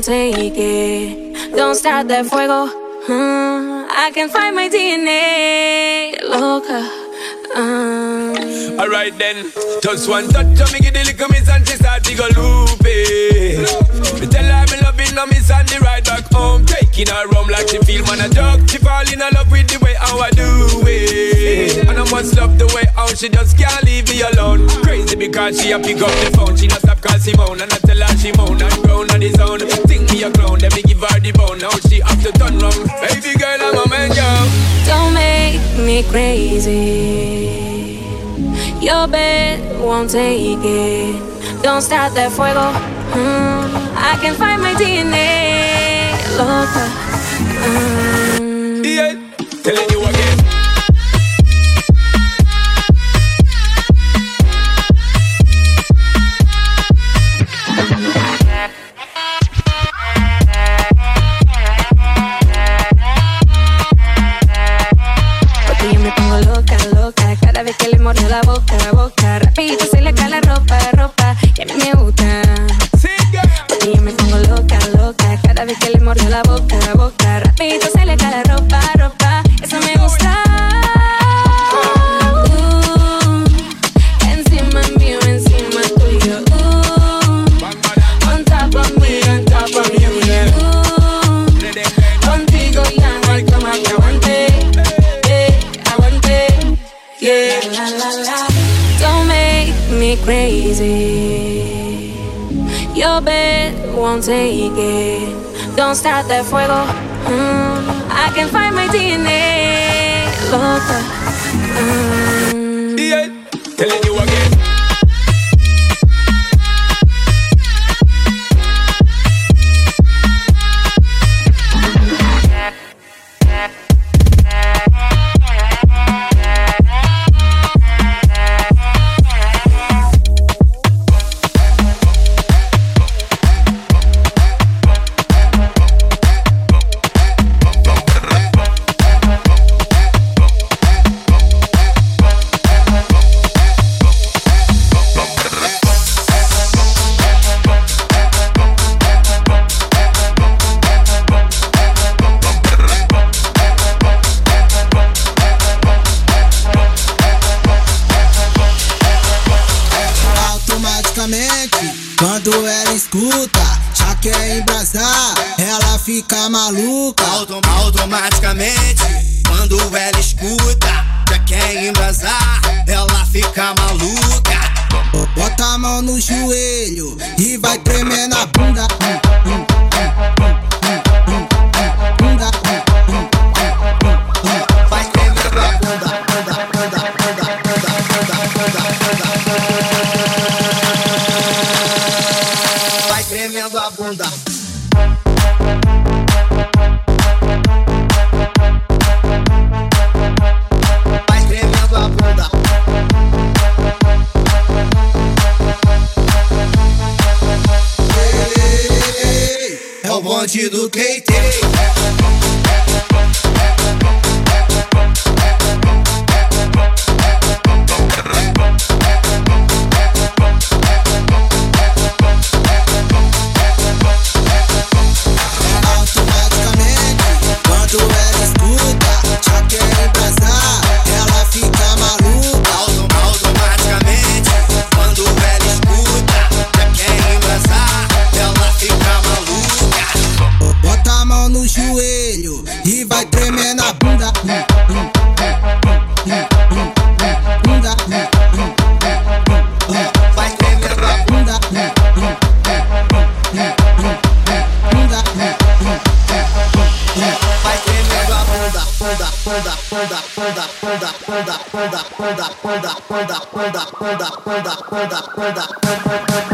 don't take it. Don't start that fuego. Mm, I can find my DNA. Loca. Um. Alright then, just one touch, me give the little miss and she start to go loopy. Me tell her me love it, no miss and the ride back home. Taking her home like she feel man a joke. She fall in love with the way how I do it must love the way how she just can't leave me alone. Crazy because she a pick up the phone. She not stop call Simone and I tell her she moan and groan on his own. Think me a clown, let me give her the bone. Now she have to turn round. Baby girl, I'm a man, yo. Don't make me crazy. Your bed won't take it. Don't start that fuego. Mm, I can find my DNA. Loca. Mm. Yeah, telling you again. de fuego. Mm, I can find my DNA, loca. Mm. Yeah, telling you again. fica maluca. automaticamente, quando ela escuta, já quer embrasar, ela fica maluca. Bota a mão no joelho e vai tremer na bunda. e vai tremer na bunda. Bunda. Vai tremer na bunda. Bunda. Vai tremer na bunda. Bunda, bunda, bunda, bunda, bunda, bunda, bunda, bunda, bunda, bunda, bunda, bunda, bunda, bunda, bunda, bunda, bunda, bunda, bunda, bunda,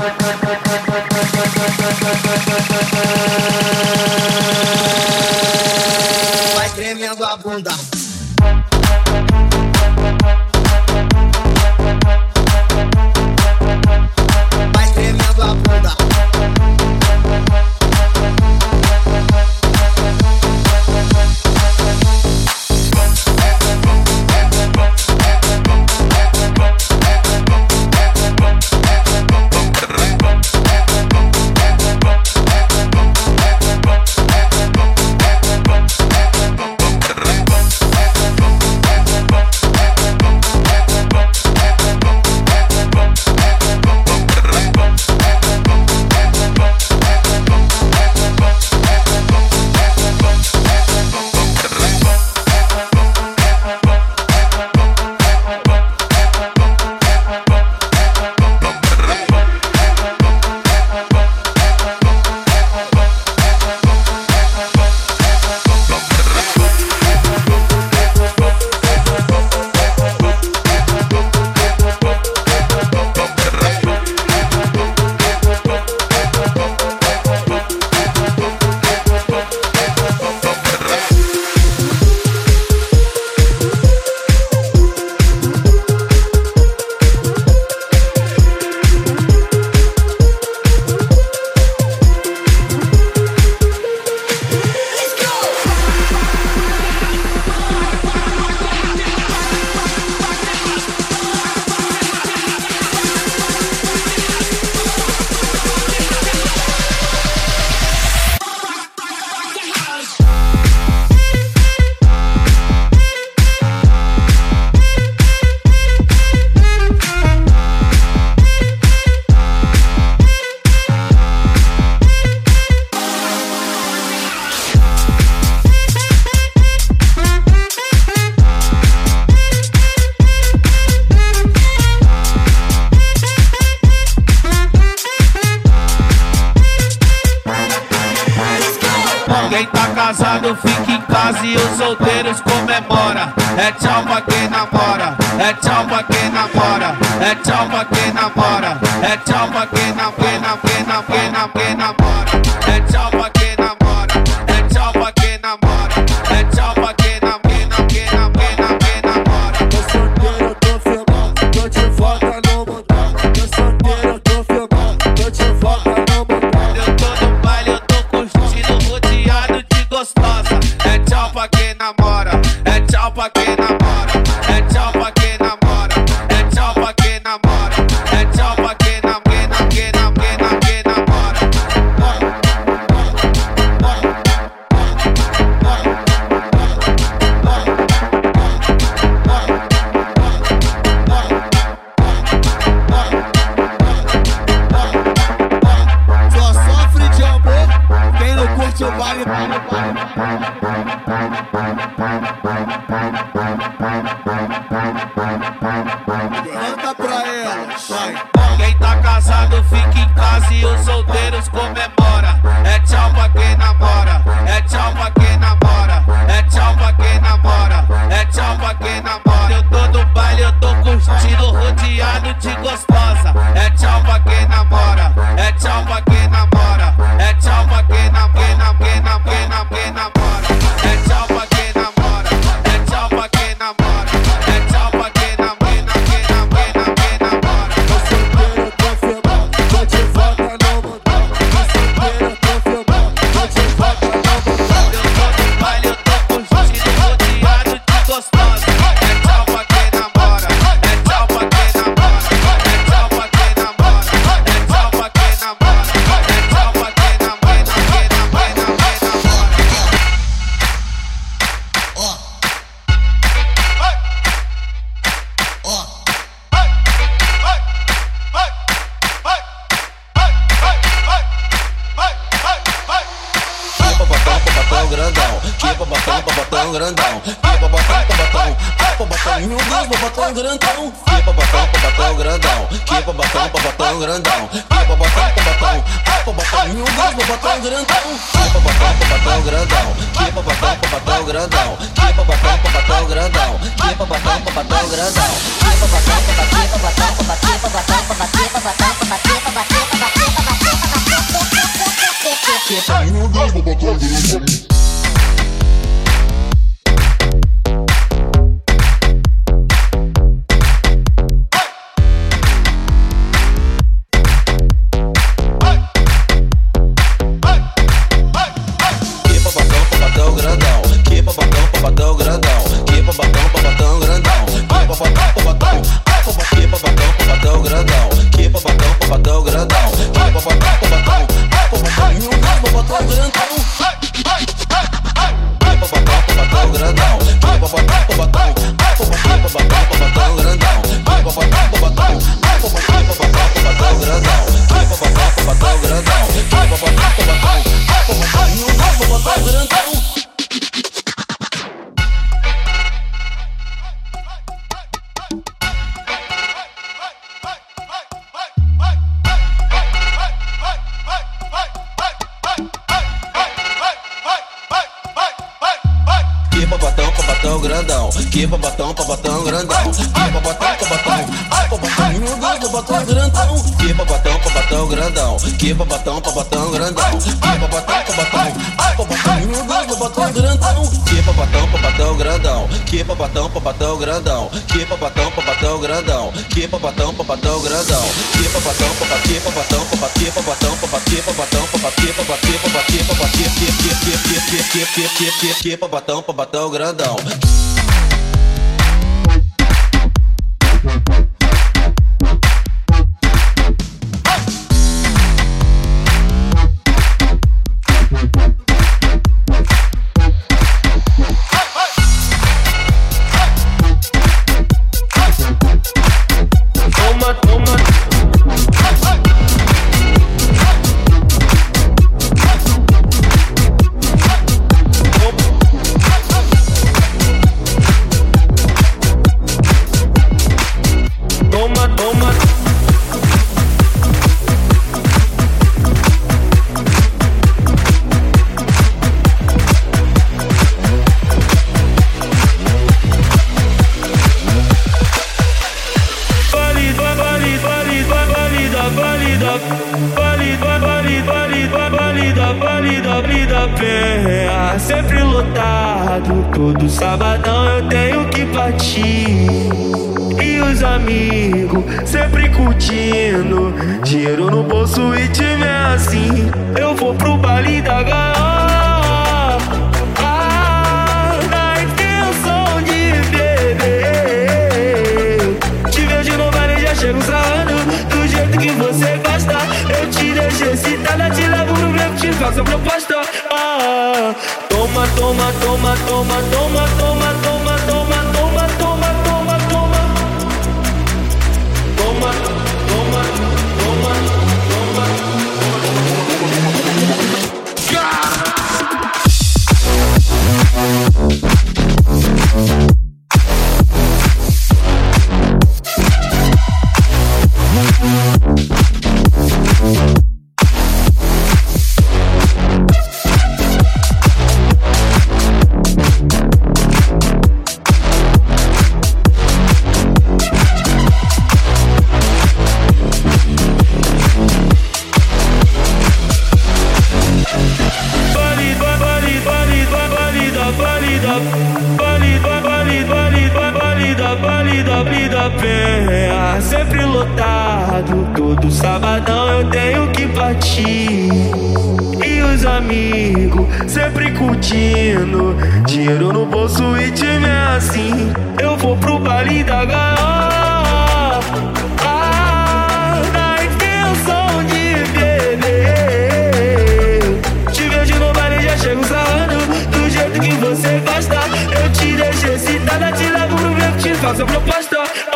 Bye. Ai, papatão, papatão, grandão. Ai, papatão, papatão, papatão, papatão, papatão, papatão, papatão, papatão, papatão, papatão, papatão, papatão, papatão, papatão, papatão, papatão, papatão, grandão, que papatão, papatão grandão, que papatão, papatão grandão, que papatão, papati, papatão, papati, papatão, papati, papatão, papati, papati, papati, papati, que papatão, papatão grandão. blockbuster. Ah, toma, toma, toma, toma, toma, toma.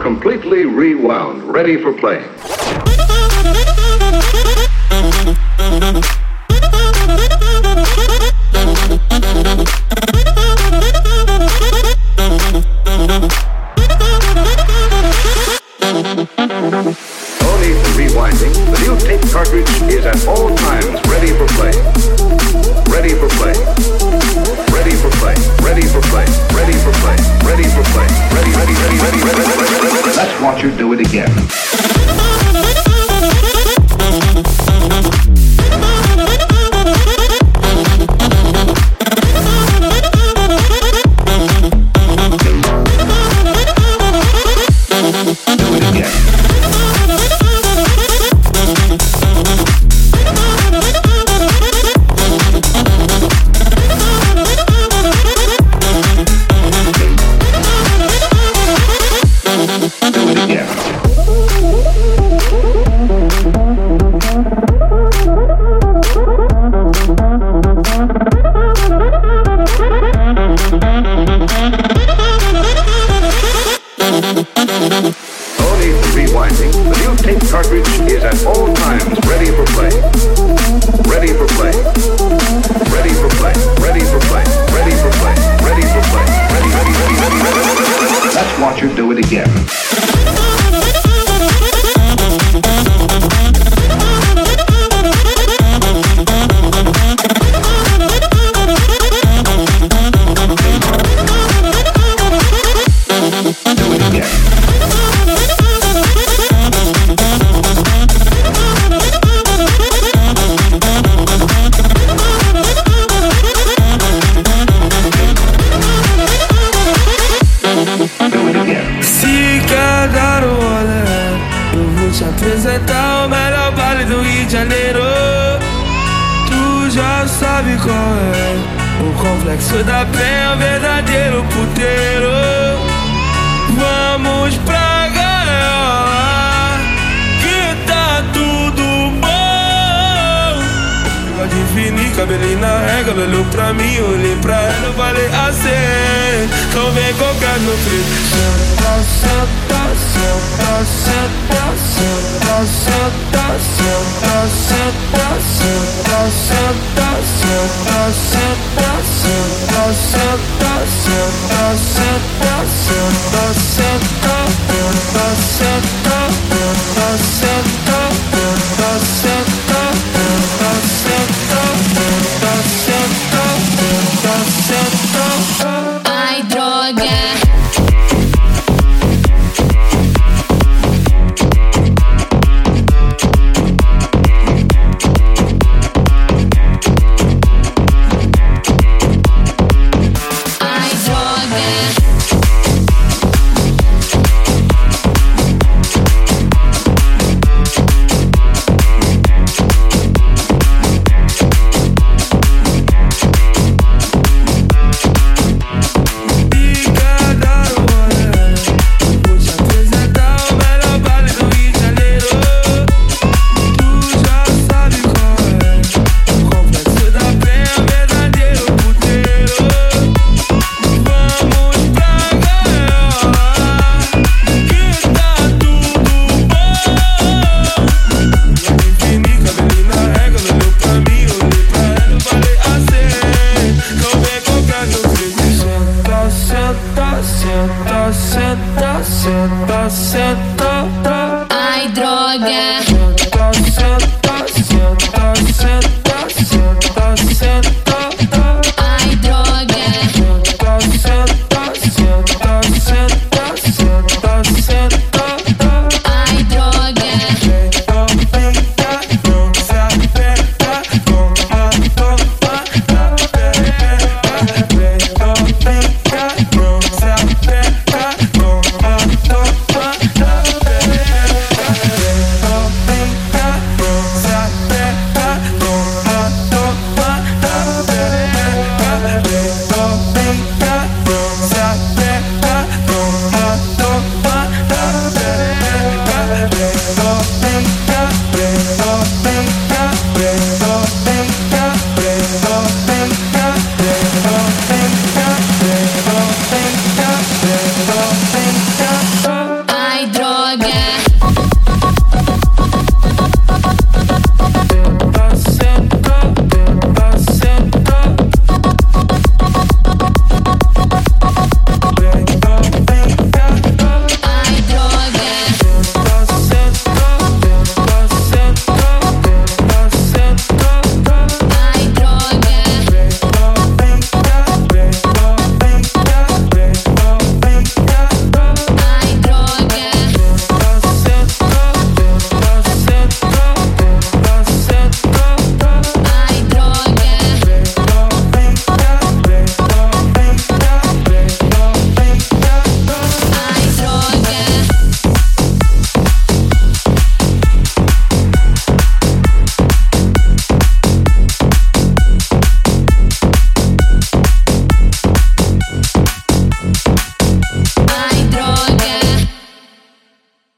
completely rewound, ready for playing. Watch not you do it again. Ela olhou pra mim, olhei pra ela Eu falei assim Então vem colocar meu filho Senta, Oh.